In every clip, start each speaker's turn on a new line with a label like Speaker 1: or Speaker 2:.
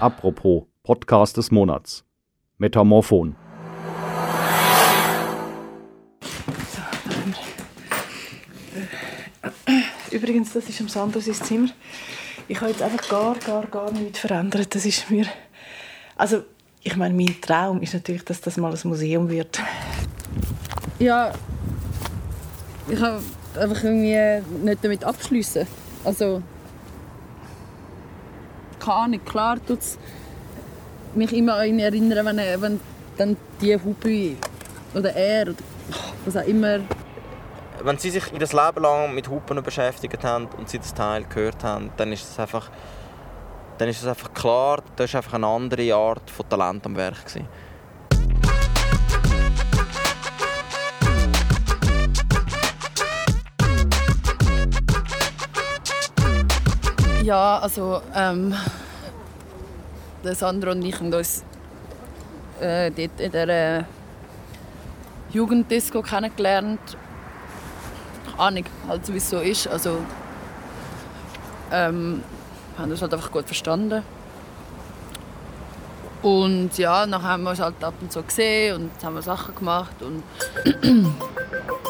Speaker 1: Apropos Podcast des Monats. Metamorphon.
Speaker 2: Übrigens, das ist am Sandro sein Zimmer. Ich habe jetzt einfach gar, gar, gar nichts verändert. Das ist mir... Also, ich meine, mein Traum ist natürlich, dass das mal ein Museum wird.
Speaker 3: Ja, ich habe einfach irgendwie nicht damit abschließen. Also, keine Ahnung, klar tut es mich immer an ihn erinnern, wenn, er, wenn dann die Hupe oder er oder was auch immer
Speaker 4: wenn sie sich in das Leben lang mit Hupen beschäftigt haben und sie das Teil gehört haben, dann ist es einfach, dann ist es einfach klar, da ist einfach eine andere Art von Talent am Werk gewesen.
Speaker 3: Ja, also ähm, Sandro und ich haben uns äh, dort in der Jugenddisco kennengelernt Ahnung, halt wie es so ist. Also, ähm, haben das halt einfach gut verstanden. Und ja, dann haben wir uns halt ab und zu gesehen und haben wir Sachen gemacht. Und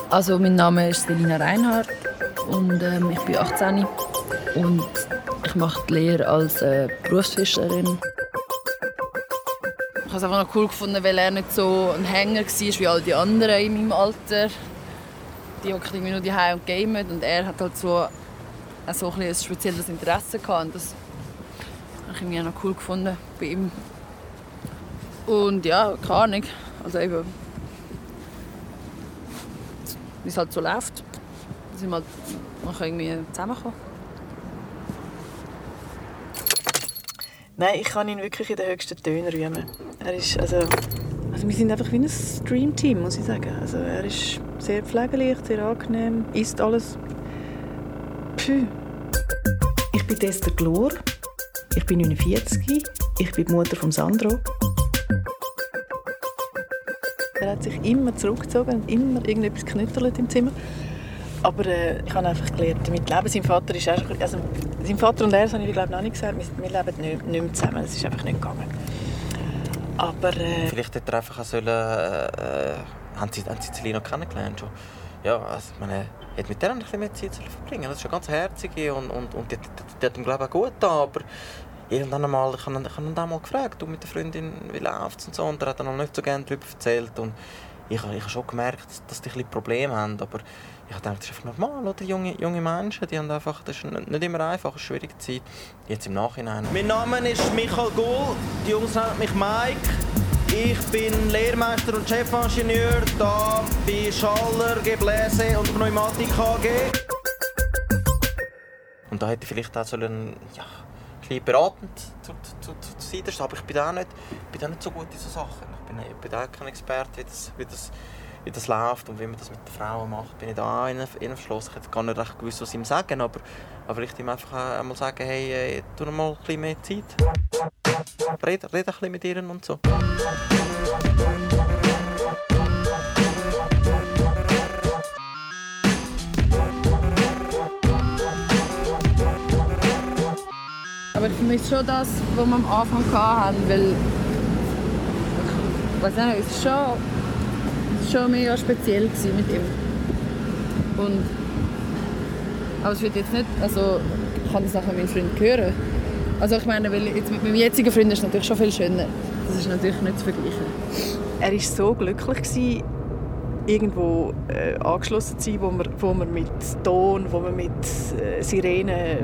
Speaker 3: also mein Name ist Selina Reinhardt und ähm, ich bin 18 und ich mache die Lehre als äh, Berufsfischerin. Ich habe es einfach noch cool gefunden, weil er nicht so ein Hänger war wie all die anderen in meinem Alter die irgendwie nur daheim und gamen und er hat halt so, ein, so ein, ein spezielles Interesse gehabt und das habe ich irgendwie noch cool gefunden bei ihm. Und ja, keine Ahnung, also eben, wie es halt so läuft, da sind wir halt irgendwie zusammengekommen.
Speaker 2: Nein, ich kann ihn wirklich in den höchsten Tönen rühmen. Er ist, also, also wir sind einfach wie ein Stream-Team, muss ich sagen. Also er ist sehr pflegeleicht, sehr angenehm, isst alles. Puh. Ich bin Esther Glor, ich bin 49, ich bin die Mutter von Sandro. Er hat sich immer zurückgezogen und immer irgendetwas knüttert im Zimmer. Aber äh, ich habe einfach gelernt, damit leben. Sein Vater ist auch, also, sein Vater und er, das habe ich glaube noch nicht gesagt, wir, wir leben nicht, nicht mehr zusammen. Es ist einfach nicht gegangen. Aber, äh,
Speaker 4: Vielleicht hätte er einfach sollen, äh, äh, haben Sie, haben Sie Celina kennengelernt schon? Ja, also, ich meine, hätte mit der ein bisschen mehr Zeit verbringen Das ist eine ganz herzige und, und, und die, die, die hat ihm glaube ich auch gut getan, aber irgendwann einmal, ich habe, ihn dann mal gefragt, du mit der Freundin, wie läuft und so, und er hat dann noch nicht so gerne darüber erzählt und ich, ich habe schon gemerkt, dass die ein bisschen Probleme haben, aber ich dachte, das ist einfach normal, oder? Junge, junge Menschen, die haben einfach, das ist nicht immer einfach, eine schwierige Zeit. Jetzt im Nachhinein.
Speaker 5: Mein Name ist Michael Gull, die Jungs nennen mich Mike. Ich bin Lehrmeister und Chefingenieur da bei Schaller, Gebläse und Pneumatik AG.
Speaker 4: Und da hätte ich vielleicht auch sollen, ja, ein bisschen beratend zu, zu, zu, zu sein, aber ich bin auch nicht, bin auch nicht so gut in solchen Sachen. Ich bin, ich bin auch kein Experte, wie das, wie das wie das läuft und wie man das mit den Frauen macht, bin ich da verschlossen. Ich hätte gar nicht recht gewusst, was ihm sagen, aber, vielleicht ihm einfach einmal sagen, hey, hey tu noch mal ein bisschen mehr Zeit. Rede, rede ein bisschen mit ihr und so.
Speaker 3: Aber ich vermisse schon das, was wir am Anfang hatten, weil ich weiß nicht, es ist schon schon mega speziell mit ihm. Und, aber es wird jetzt nicht, also ich kann das nachher mit meinem Freund hören. Also ich meine, weil jetzt mit meinem jetzigen Freund ist es natürlich schon viel schöner. Das ist natürlich nicht zu vergleichen.
Speaker 2: Er war so glücklich, gewesen, irgendwo äh, angeschlossen zu sein, wo man, wo man mit Ton, wo man mit äh, Sirenen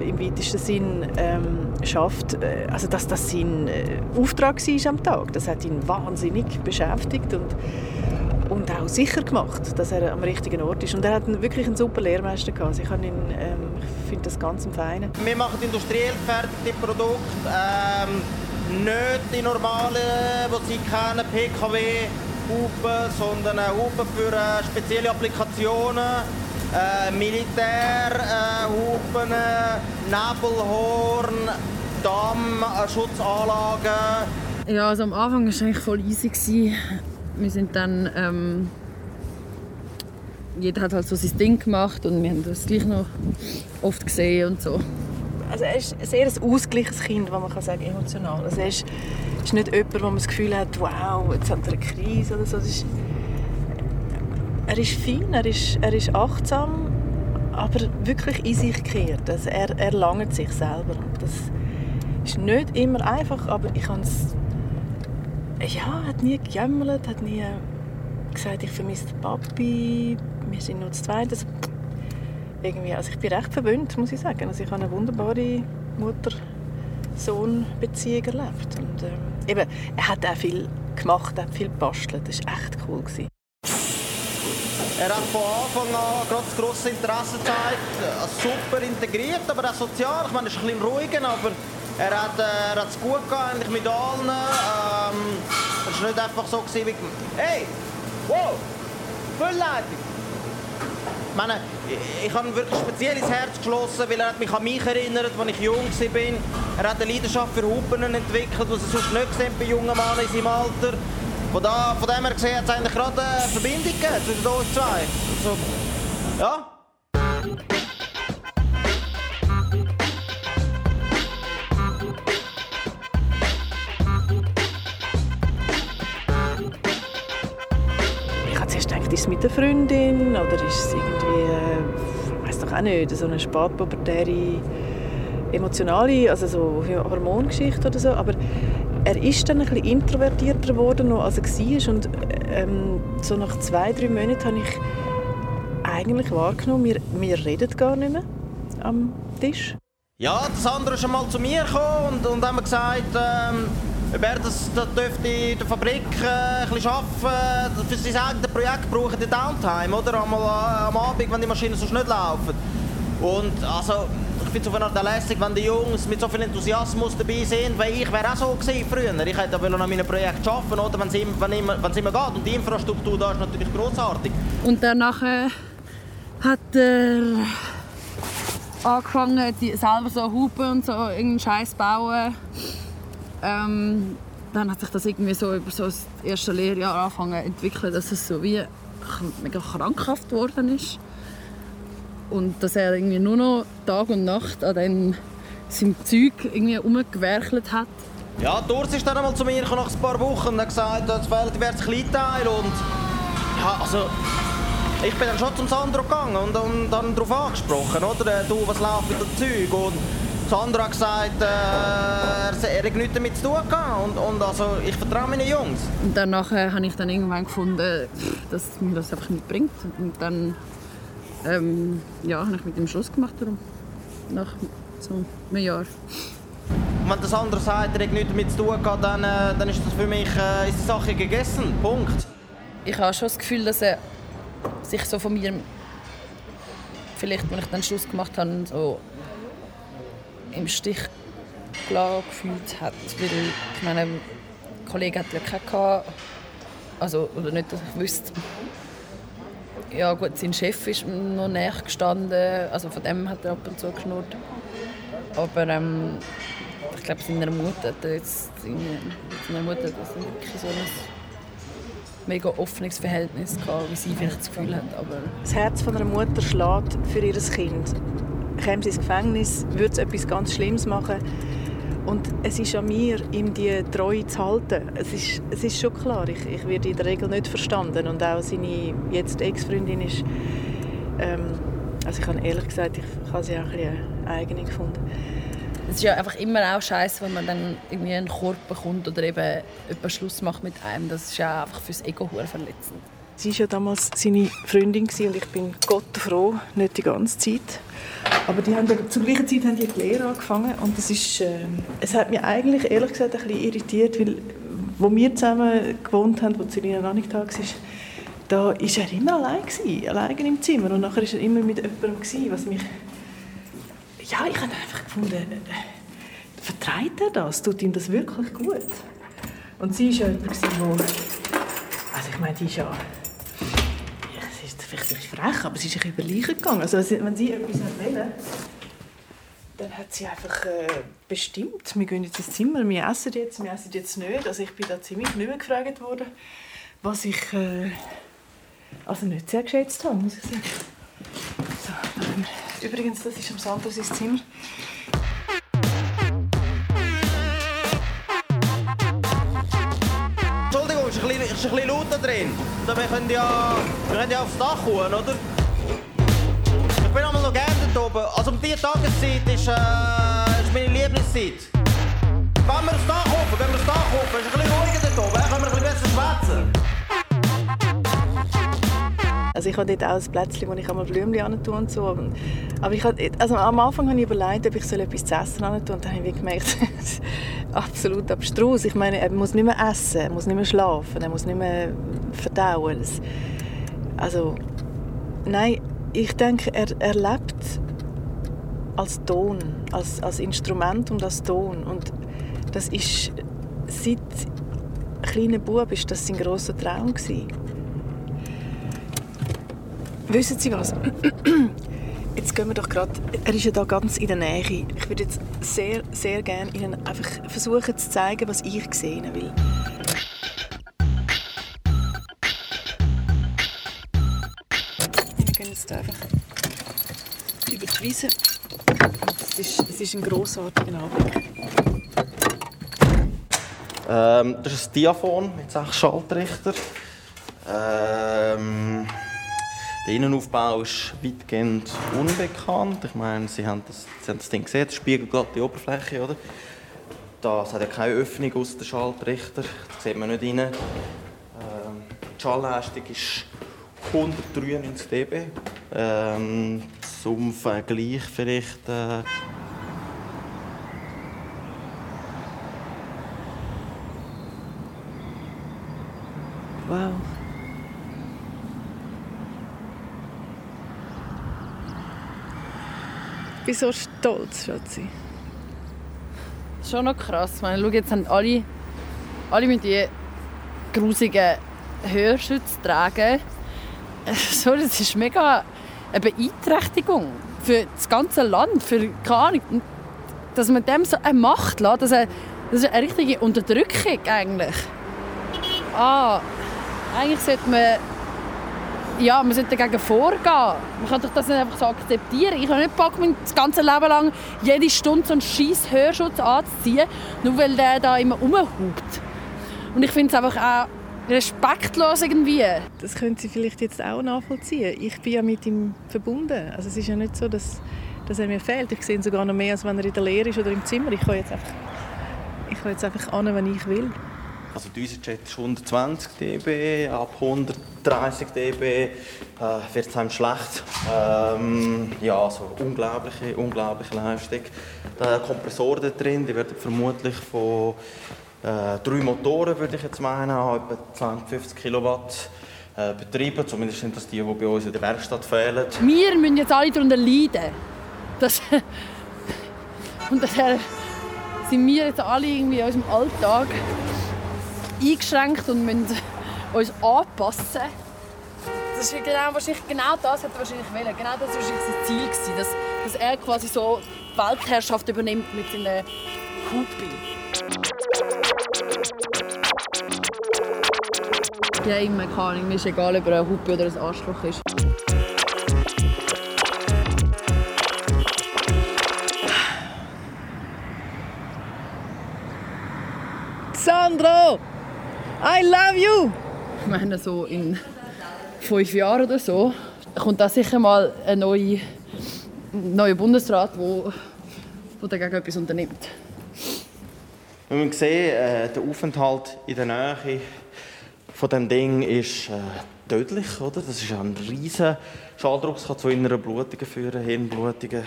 Speaker 2: im weitesten Sinn ähm, schafft. Äh, also dass das sein äh, Auftrag war am Tag, das hat ihn wahnsinnig beschäftigt und auch sicher gemacht, dass er am richtigen Ort ist. Und er hat wirklich einen super Lehrmeister gehabt. Also ich, ähm, ich finde das ganz fein.
Speaker 5: Wir machen industriell gefertigte Produkte, ähm, nicht die normalen, die Sie kennen, PKW, Hupen, sondern Hupen für äh, spezielle Applikationen. Äh, Militär, äh, äh, Nebelhorn, Dammschutzanlagen.
Speaker 3: Ja, also am Anfang war es eigentlich voll easy wir sind dann ähm, jeder hat halt so sein Ding gemacht und wir haben das gleich noch oft gesehen und so.
Speaker 2: also er ist ein sehr ein ausgeglichenes Kind, was man kann sagen emotional. Also er ist, ist nicht jemand, wo man das Gefühl hat, wow, jetzt hat er eine Krise oder so. Ist, er ist fein, er ist, er ist achtsam, aber wirklich in sich gekehrt. Also er, er langt sich selber. Das ist nicht immer einfach, aber ich habe es ja, hat nie gejammert, hat nie gesagt, ich vermisse den Papi, wir sind nur zu zweit. Also, irgendwie, also ich bin recht verwöhnt, muss ich sagen. Also ich habe eine wunderbare Mutter-Sohn-Beziehung erlebt. Und, ähm, eben, er hat auch viel gemacht, hat viel gebastelt. Das war echt cool. Gewesen.
Speaker 5: Er hat von Anfang an gerade das grosse Interesse gezeigt, also super integriert, aber auch sozial. Ich meine, er ist ein bisschen ruhiger, aber er hat, äh, er hat es gut gehabt, eigentlich mit allen. Ähm, war nicht einfach so, gewesen, wie... Hey! Wow! Füllleitung! Ich meine, ich, habe wirklich speziell ins Herz geschlossen, weil er hat mich an mich erinnert, als ich jung war. Er hat eine Leidenschaft für Hupen entwickelt, die sie sonst nicht gesehen bei jungen Männern in seinem Alter. Von, da, von dem her gesehen hat es eigentlich gerade eine Verbindung zwischen uns zwei. Also, ja.
Speaker 2: Es mit der Freundin oder ist es irgendwie, äh, ich weiß doch auch nicht, so eine spätpubertäre emotionale, also so Hormongeschichte oder so, aber er ist dann ein bisschen introvertierter geworden, als er war und ähm, so nach zwei, drei Monaten habe ich eigentlich wahrgenommen, wir, wir reden gar nicht mehr am Tisch.
Speaker 5: Ja, das andere ist einmal zu mir gekommen und, und haben gesagt, ähm, ob er das, das dürfte in der Fabrik äh, ein bisschen arbeiten. Für sein eigenes Projekt brauchen die Downtime, oder? Einmal äh, am Abend, wenn die Maschinen sonst nicht laufen. Und also, ich finde es auf eine Art lässig, wenn die Jungs mit so viel Enthusiasmus dabei sind, weil ich wäre auch so früher. Ich hätte an meinem Projekt arbeiten, oder? Wenn es immer, wenn immer, wenn immer geht. Und die Infrastruktur da ist natürlich großartig.
Speaker 3: Und danach äh, hat er angefangen, die selber so Hupen und so irgendeinen Scheiß bauen. Ähm, dann hat sich das irgendwie so über so das erste Lehrjahr angefangen zu entwickeln, dass es so wie mega krankhaft geworden ist. Und dass er irgendwie nur noch Tag und Nacht an dem, seinem Zeug irgendwie umgewerkelt hat.
Speaker 5: Ja, Durs ist dann einmal zu mir nach ein paar Wochen und hat gesagt, es fehlt diverse Kleinteile und ja, also ich bin dann schon zum Sandro gegangen und, und dann darauf angesprochen, oder? Du, was läuft mit dem Zeug? Und Sandra hat gesagt, äh, er, hat nichts damit zu tun gehabt. Und, und also, ich vertraue meinen Jungs.
Speaker 3: Und danach äh, habe ich dann irgendwann gefunden, dass mir das einfach nicht bringt. Und dann ähm, ja, habe ich mit ihm Schluss gemacht. Darum. Nach so einem Jahr.
Speaker 5: wenn das andere sagt, er hat nichts damit zu tun gehabt, dann, äh, dann ist das für mich äh, ist die Sache gegessen. Punkt.
Speaker 3: Ich habe schon das Gefühl, dass er sich so von mir vielleicht, als ich dann Schluss gemacht habe, so im Stich gefühlt hat. Weil ich meine, ein Kollege hat ja keinen also oder nicht, dass ich wüsste. Ja gut, sein Chef ist noch näher gestanden, also von dem hat er ab und zu geschnurrt. Aber ähm, ich glaube, seiner Mutter hat jetzt seine Mutter hat das wirklich so ein mega offenes Verhältnis gehabt, wie sie vielleicht das Gefühl hat. Aber
Speaker 2: das Herz von einer Mutter schlägt für ihr Kind käme ins Gefängnis, würde es etwas ganz Schlimmes machen. Und es ist an mir, ihm die Treue zu halten. Es ist, es ist schon klar, ich, ich werde in der Regel nicht verstanden. Und auch seine jetzt Ex-Freundin ist... Ähm, also ich habe ehrlich gesagt, ich habe sie auch ein bisschen eigene gefunden.
Speaker 3: Es ist ja einfach immer auch scheiße, wenn man dann irgendwie einen Korb bekommt oder eben jemand Schluss macht mit einem. Das ist ja einfach fürs Ego verletzend.
Speaker 2: Sie war ja damals seine Freundin und ich bin Gott froh, nicht die ganze Zeit. Aber die haben zur gleichen Zeit haben die, die Lehre angefangen und das ist, äh, es hat mich eigentlich ehrlich gesagt ein bisschen irritiert, weil wo wir zusammen gewohnt haben, wo Selina noch nicht da war, da war er immer allein, gewesen, allein im Zimmer und nachher war er immer mit jemandem, gewesen, was mich... Ja, ich habe einfach gefunden, äh, vertreibt er das? Tut ihm das wirklich gut? Und sie war ja jemand, wo... Also ich meine, die ist ja vielleicht ist frech, aber sie ist sich über Leichen gegangen. Also wenn sie etwas wollte, dann hat sie einfach äh, bestimmt, wir gehen jetzt ins Zimmer, wir essen jetzt, wir essen jetzt nicht. Also ich bin da ziemlich nicht mehr gefragt worden, was ich äh, also nicht sehr geschätzt habe, muss ich sagen. So, ähm, übrigens, das ist am Santos Zimmer.
Speaker 5: Ist ein bisschen laut da drin. Wir können ja, wir können ja aufs Dach kommen, oder? Ich bin einmal noch gerne dort oben. Also um diese Tageszeit ist, äh, ist meine Lieblingszeit. Gehen wir aufs Dach hoch, gehen wir aufs Dach hoch. Es ist ein bisschen ruhiger dort oben, können wir ein bisschen besser schwätzen.
Speaker 2: Also ich habe dort auch ein Plätzchen, wo ich einmal Blümchen tue und so. Aber ich habe, also am Anfang habe ich überlegt, ob ich etwas zu essen tue. Und dann habe ich gemerkt, absolut abstrus. Ich meine, er muss nicht mehr essen, er muss nicht mehr schlafen, er muss nicht mehr verdauen. Also, nein, ich denke, er, er lebt als Ton, als, als Instrument und als Ton. Und das ist, seit kleiner Bub ist das sein grosser Traum gewesen. Wissen Sie was? Jetzt gehen wir doch gerade. Er ist ja da ganz in der Nähe. Ich würde jetzt sehr, sehr gerne Ihnen einfach versuchen zu zeigen, was ich sehen will. Wir gehen jetzt einfach über die Wiese. Es ist, es ist ein grossartiger Anblick.
Speaker 5: Ähm, das ist ein Diaphon mit sechs Schaltrichtern. Ähm, der Innenaufbau ist weitgehend unbekannt. Ich meine, Sie haben das, Sie haben das Ding gesehen, das spiegelglatte Oberfläche, oder? Das hat ja keine Öffnung aus den Schaltrichter, da sieht man nicht rein. Ähm, die Schallleistung ist 193 dB. Ähm, zum Vergleich vielleicht... Äh,
Speaker 2: Wow. Ich bin so stolz, Schatzi.
Speaker 3: Schon noch krass. Meine, schau, jetzt haben alle, alle mit die grusigen Hörschütze tragen. So, das ist mega eine Beeinträchtigung für das ganze Land, für keine Ahnung, dass man dem so eine Macht lässt, das ist eine richtige Unterdrückung eigentlich. Ah, eigentlich sollte man ja, man sollte dagegen vorgehen. Man kann doch das nicht einfach so akzeptieren. Ich habe nicht Bock, das ganze Leben lang jede Stunde so einen scheiß Hörschutz anzuziehen, nur weil der da immer rumhupt. Und ich finde es einfach auch respektlos irgendwie.
Speaker 2: Das können Sie vielleicht jetzt auch nachvollziehen. Ich bin ja mit ihm verbunden. Also es ist ja nicht so, dass, dass er mir fehlt. Ich sehe ihn sogar noch mehr, als wenn er in der Lehre ist oder im Zimmer. Ich kann ich kann jetzt einfach an, wenn ich will.
Speaker 5: Also dieser Jet ist 120 dB, ab 130 dB äh, wird es einem schlecht. Ähm, ja, also unglaubliche, unglaubliche Leistung. Der Kompressor da drin, die werden vermutlich von äh, drei Motoren, würde ich jetzt meinen, etwa 250 Kilowatt äh, betrieben. Zumindest sind das die, die bei uns in der Werkstatt fehlen.
Speaker 3: Wir müssen jetzt alle darunter leiden. Das Und daher sind wir jetzt alle irgendwie in unserem Alltag eingeschränkt und müssen uns anpassen. Das ist genau, wahrscheinlich genau das hat er wahrscheinlich wollen. Genau das war sein Ziel gewesen, dass, dass er quasi so die Weltherrschaft übernimmt mit seinen Hupi. Ja, immer keine Ahnung. Mir ist egal, ob er ein Hupi oder ein Arschloch ist.
Speaker 2: Sandro! I love you!
Speaker 3: Ich meine, so in fünf Jahren oder so kommt da sicher mal ein neuer, neuer Bundesrat, der, dagegen etwas unternimmt.
Speaker 5: Wenn man sieht, äh, der Aufenthalt in der Nähe von dem Ding ist äh, tödlich, oder? Das ist ein riesiger Schalldruck, das kann zu inneren Blutungen führen, Hirnblutungen,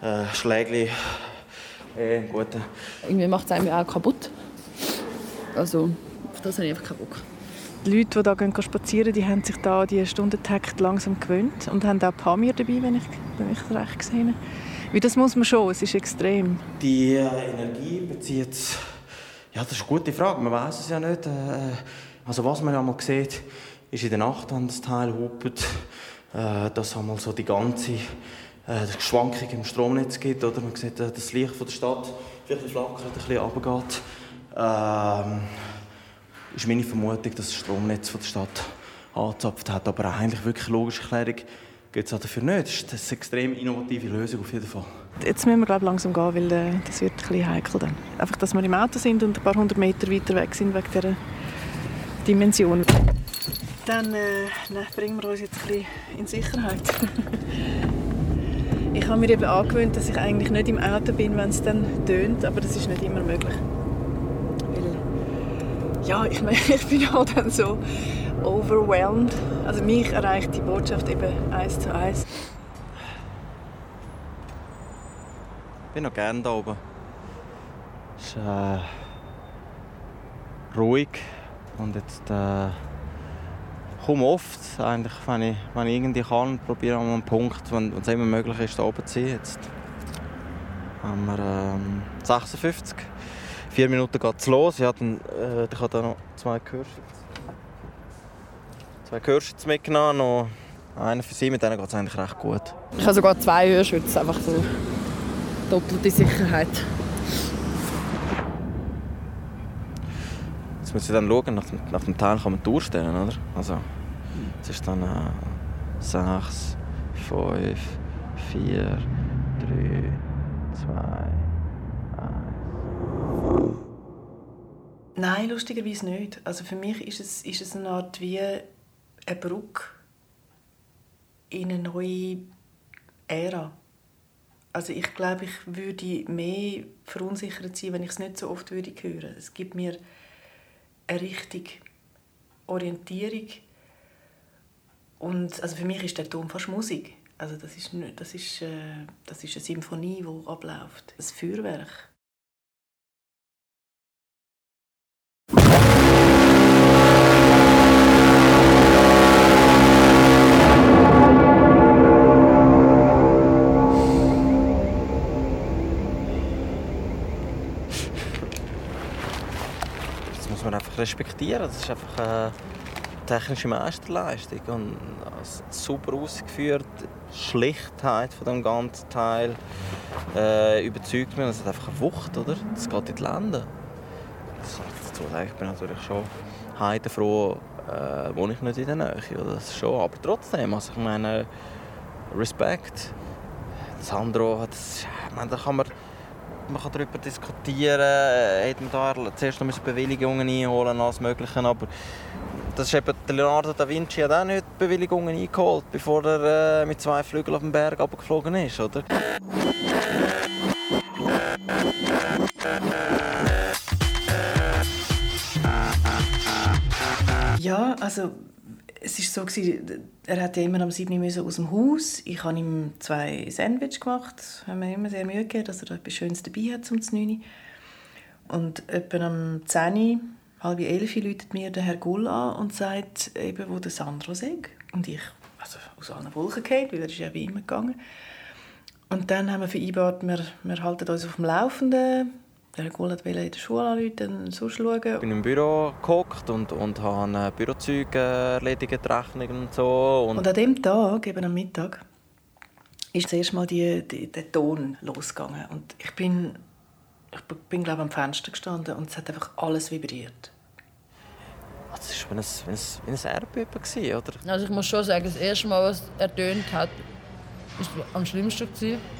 Speaker 5: äh, Schläge. Äh, gut.
Speaker 3: Irgendwie macht es einem auch kaputt. Also, auf das habe ich einfach keinen Bock.
Speaker 2: Die Leute, die hier spazieren die haben sich da die Stundentakt langsam gewöhnt und haben auch Pamir dabei, wenn ich, wenn ich es recht gesehen habe. Wie das muss man schon, es ist extrem.
Speaker 5: Die äh, Energie bezieht ja, das ist eine gute Frage. Man weiß es ja nicht. Äh, also was man ja mal sieht, ist in der Nacht, wenn das Teil hupt, äh, dass einmal so die ganze Schwankung im Stromnetz gibt. Oder man sieht äh, das Licht von der Stadt vielleicht flackert, ein bisschen runtergeht. Ähm, ist meine Vermutung, dass das Stromnetz von der Stadt angezapft hat. Aber eigentlich wirklich logische Erklärung gibt es dafür nicht. Das ist eine extrem innovative Lösung auf jeden Fall.
Speaker 2: Jetzt müssen wir glaub, langsam gehen, weil äh, das wird ein bisschen heikel dann. Einfach, dass wir im Auto sind und ein paar hundert Meter weiter weg sind wegen der Dimension. Dann äh, bringen wir uns jetzt ein bisschen in Sicherheit. ich habe mir eben angewöhnt, dass ich eigentlich nicht im Auto bin, wenn es dann tönt, aber das ist nicht immer möglich. Ja, ich, meine, ich bin halt dann so overwhelmed. Also mich erreicht die Botschaft eben eins zu eins.
Speaker 5: Ich bin noch gerne da oben. Es ist äh, ruhig und jetzt äh, komme oft, eigentlich, wenn, ich, wenn ich irgendwie kann, probiere an einem Punkt, wenn es immer möglich ist, da oben zu sein. Jetzt haben wir ähm, 56. Vier Minuten geht es los. Ich habe, dann, äh, ich habe da noch zwei Gehörschütze. Zwei Gehörschütze mitgenommen. Noch einen für sie, mit denen geht es eigentlich recht gut.
Speaker 3: Ich habe sogar zwei Hörschütze, einfach so doppelte Sicherheit.
Speaker 5: Jetzt muss ich dann schauen, nach dem, nach dem Teil kann man durchstellen, oder? Also, es ist dann äh, 6, 5, 4, 3, 2,
Speaker 2: Nein, lustigerweise nicht. Also für mich ist es, ist es eine Art wie eine Brücke in eine neue Ära. Also ich glaube, ich würde mehr verunsichert sein, wenn ich es nicht so oft würde hören. Es gibt mir eine richtige Orientierung und also für mich ist der Ton fast Musik. Also das ist, das ist, äh, das ist eine Symphonie, die abläuft. Ein Feuerwerk.
Speaker 5: Respektieren. Das ist einfach eine technische Meisterleistung und super ausgeführt. Die Schlichtheit von dem ganzen Teil äh, überzeugt mich. Es hat einfach eine Wucht, oder? Das geht in die Länder. Dazu sagen, ich bin natürlich schon heidefroh, äh, wohne ich nicht in der Nähe, oder? Das schon. Aber trotzdem, also ich meine, Respekt. Sandro, das, ich meine, da kann man man kann darüber diskutieren, äh, hätte man da zuerst noch Bewilligungen einholen alles Mögliche, aber das ist eben, Leonardo da Vinci hat auch nicht Bewilligungen eingeholt, bevor er äh, mit zwei Flügeln auf den Berg abgeflogen ist, oder?
Speaker 2: Ja, also es ist so gewesen, er hatte immer am 7 Uhr aus dem Haus. Ich habe ihm zwei Sandwich gemacht, haben mir immer sehr Mühe gegeben, dass er etwas Schönes dabei hat zum 9 Und etwa am 10 halb elf läutet mir der Herr Gull an und sagt eben, wo der Sandro sei. Und ich, also aus allen Wolken gefallen, weil er ist ja wie immer gegangen. Und dann haben wir vereinbart, wir, wir halten uns auf dem Laufenden. Der Gull wollte in der Schule anrufen und sonst schauen.
Speaker 5: Ich bin im Büro gehockt und, und habe Bürozeuge erledigt, Rechnungen und so.
Speaker 2: Und, und an dem Tag, eben am Mittag, ist das erste Mal die, die, der Ton losgegangen. Und ich bin, ich bin glaube am Fenster gestanden und es hat einfach alles vibriert.
Speaker 5: Das war wie ein, wie ein, wie ein Erdbeben, oder?
Speaker 3: Also ich muss schon sagen, das erste Mal, was er tönt hat, war am schlimmsten. Gewesen.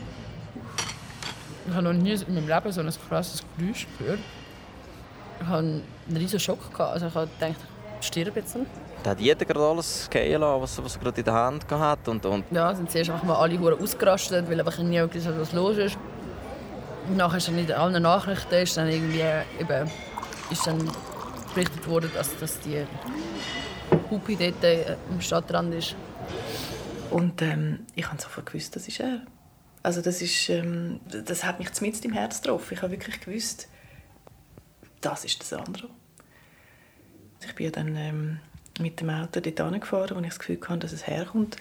Speaker 3: Ich habe noch nie in meinem Leben so ein krasses Geräusch gehört. Ich hatte einen riesen Schock. Gehabt. Also ich habe gedacht, ich sterbe jetzt.
Speaker 5: Da hat jeder gerade alles gehen lassen, was, was er gerade in der Hand hatte. Und, und
Speaker 3: ja, sind zuerst einfach mal alle Huren ausgerastet, weil einfach nie gewusst hat, was los ist. Und nachher ist dann in allen Nachrichten ist dann irgendwie eben, ist dann berichtet worden, dass, dass die Hupi dort äh, am Stadtrand ist.
Speaker 2: Und ähm, ich habe sofort gewusst, das ist er. Also das, ist, ähm, das hat mich zumindest im Herz getroffen. Ich habe wirklich gewusst, das ist das andere. Ich bin dann ähm, mit dem Auto dort angefahren, wo ich das Gefühl hatte, dass es herkommt.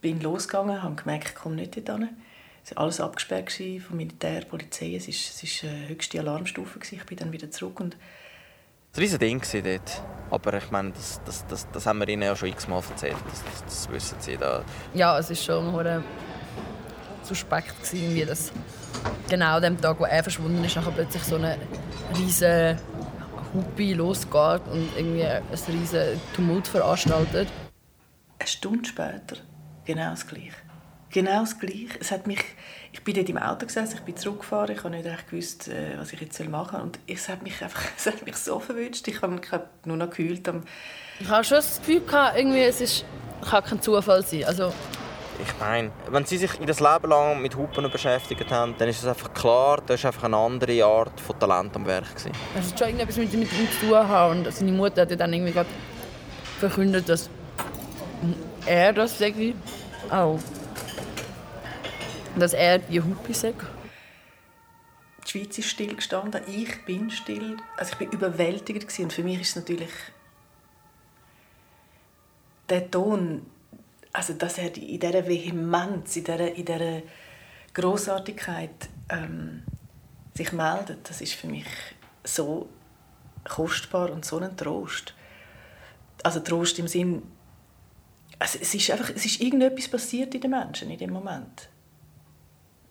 Speaker 2: Bin losgegangen, habe gemerkt, ich komme nicht dort hin. Es war alles abgesperrt von Militär, Polizei. Es war, es war eine höchste Alarmstufe. Ich bin dann wieder zurück und
Speaker 5: das war ein Ding dort. Aber ich meine, das, das, das, das haben wir ihnen ja schon x-mal erzählt. Das, das, das wissen sie da.
Speaker 3: Ja, es war schon suspekt, gewesen, wie das genau an dem Tag, wo er verschwunden ist, nachher plötzlich so eine riesige Hupi losgeht und irgendwie ein riesen Tumult veranstaltet.
Speaker 2: Eine Stunde später genau das Gleiche. Genau das Gleiche. Es hat mich, ich bin dort im Auto gesessen, ich bin zurückgefahren, ich habe nicht recht gewusst, äh, was ich jetzt machen soll. Und es hat mich einfach, es hat mich so verwünscht. Ich habe mich nur noch gefühlt. Am
Speaker 3: ich habe schon das Gefühl gehabt, irgendwie, es ist, kann kein Zufall sein. Also,
Speaker 4: ich meine, wenn sie sich in das Leben lang mit Hupen beschäftigt haben, dann ist es einfach klar, da ist einfach eine andere Art von Talent am Werk gewesen.
Speaker 3: Es hat schon irgendetwas mit, mit ihm zu tun haben und seine Mutter hat dann irgendwie gerade verkündet, dass er das irgendwie auch dass er die Hupe sagt.
Speaker 2: Die Schweiz ist still gestanden, ich bin still. Also ich bin überwältigend und für mich ist es natürlich der Ton, also dass er in dieser Vehemenz, in dieser, in dieser Grossartigkeit ähm, sich meldet, das ist für mich so kostbar und so ein Trost. Also Trost im Sinn, also es ist einfach, es ist irgendetwas passiert in den Menschen in dem Moment.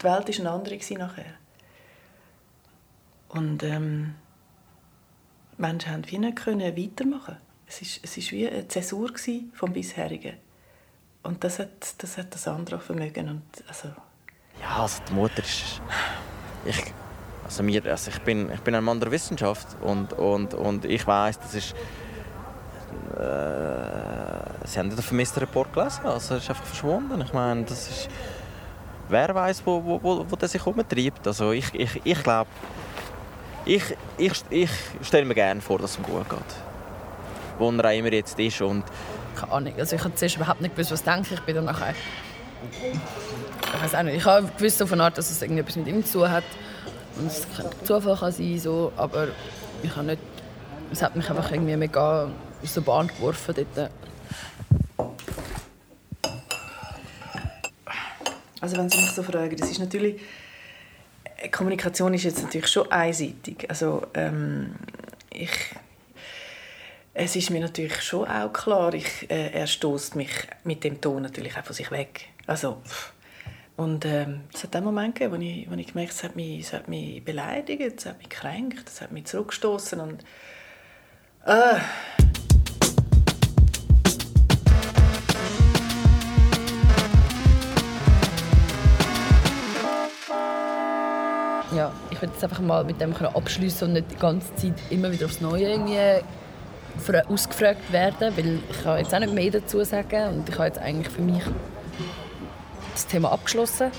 Speaker 2: Die Welt war eine andere nachher. Und ähm, Menschen haben können weitermachen. Es ist, es ist wie eine Zäsur vom bisherigen. Und das hat das, hat das andere Vermögen. Und also
Speaker 4: ja, also die Mutter ist... Ich, also mir, also ich, bin, ich bin ein Mann der Wissenschaft und, und, und ich weiß, das ist... Äh, Sie haben den vermissten Report gelesen, also er ist einfach verschwunden. Ich meine, das ist... Wer weiß, wo, wo, wo, wo der sich umtreibt. Also ich, ich, ich glaube... Ich, ich, ich stelle mir gerne vor, dass es ihm gut geht. Wo er auch immer jetzt ist und
Speaker 3: keine Ahnung. Also ich habe zuerst überhaupt nicht gewusst, was denke ich. bin dann nachher... Ich weiß auch nicht. Ich habe gewusst auf eine Art, dass es irgendetwas mit ihm zu tun hat. Und es kann Zufall kann sein, so, aber ich habe nicht... Es hat mich einfach irgendwie mega aus der Bahn geworfen dort.
Speaker 2: Also wenn Sie mich so fragen, das ist natürlich... Kommunikation ist jetzt natürlich schon einseitig. Also ähm, ich es ist mir natürlich schon auch klar, ich, äh, er stoßt mich mit dem Ton natürlich auch von sich weg. Also, und ähm, es hat einen Moment gegeben, wo ich, wo ich gemerkt habe, es hat mich, es hat mich beleidigt, es hat mich gekränkt, es hat mich zurückgestoßen und äh,
Speaker 3: ja, ich will jetzt einfach mal mit dem abschließen und nicht die ganze Zeit immer wieder aufs Neue irgendwie ausgefragt werden, weil ich kann jetzt auch nicht mehr dazu sagen und ich habe jetzt eigentlich für mich das Thema abgeschlossen.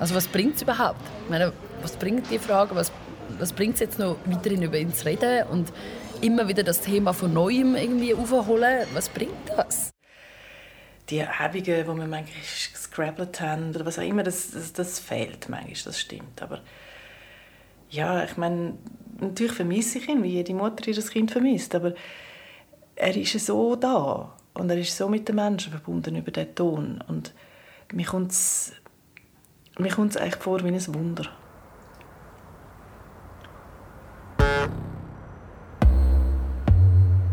Speaker 3: Also was bringt es überhaupt? Ich meine, was bringt die Frage? Was, was bringt es jetzt noch weiterhin über ihn zu reden und immer wieder das Thema von Neuem irgendwie aufholen? Was bringt das?
Speaker 2: Die Erhebungen, die wir manchmal gescrabbelt haben oder was auch immer, das, das, das fehlt manchmal, das stimmt. Aber ja, ich meine, natürlich vermisse ich ihn, wie jede Mutter ihr Kind vermisst, aber er ist so da und er ist so mit den Menschen verbunden über den Ton und mir kommt es mir kommt's eigentlich vor wie ein Wunder.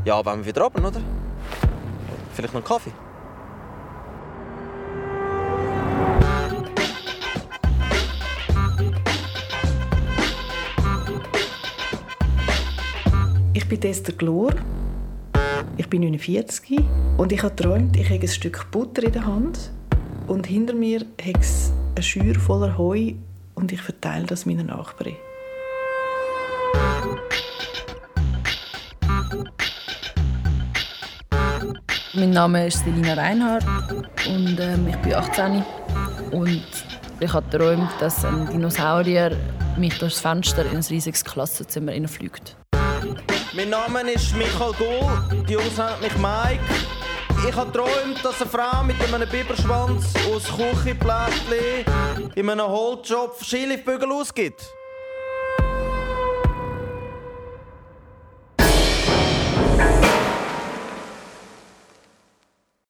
Speaker 4: Ja, wenn wir wieder oben, oder? Vielleicht noch einen Kaffee?
Speaker 2: Bin Esther Glor. Ich bin 49 und ich habe geträumt, ich habe ein Stück Butter in der Hand und hinter mir habe es eine Schür voller Heu und ich verteile das meinen Nachbarn.
Speaker 3: Mein Name ist Selina Reinhardt und ähm, ich bin 18 und ich habe geträumt, dass ein Dinosaurier mich durchs Fenster in ein riesiges Klassenzimmer fliegt.
Speaker 5: Mein Name ist Michael Gohl, die Jungs nennen mich Mike. Ich habe geträumt, dass eine Frau mit einem Biberschwanz aus Küchenblättchen in einem Holzschopf Skiliftbügel ausgibt.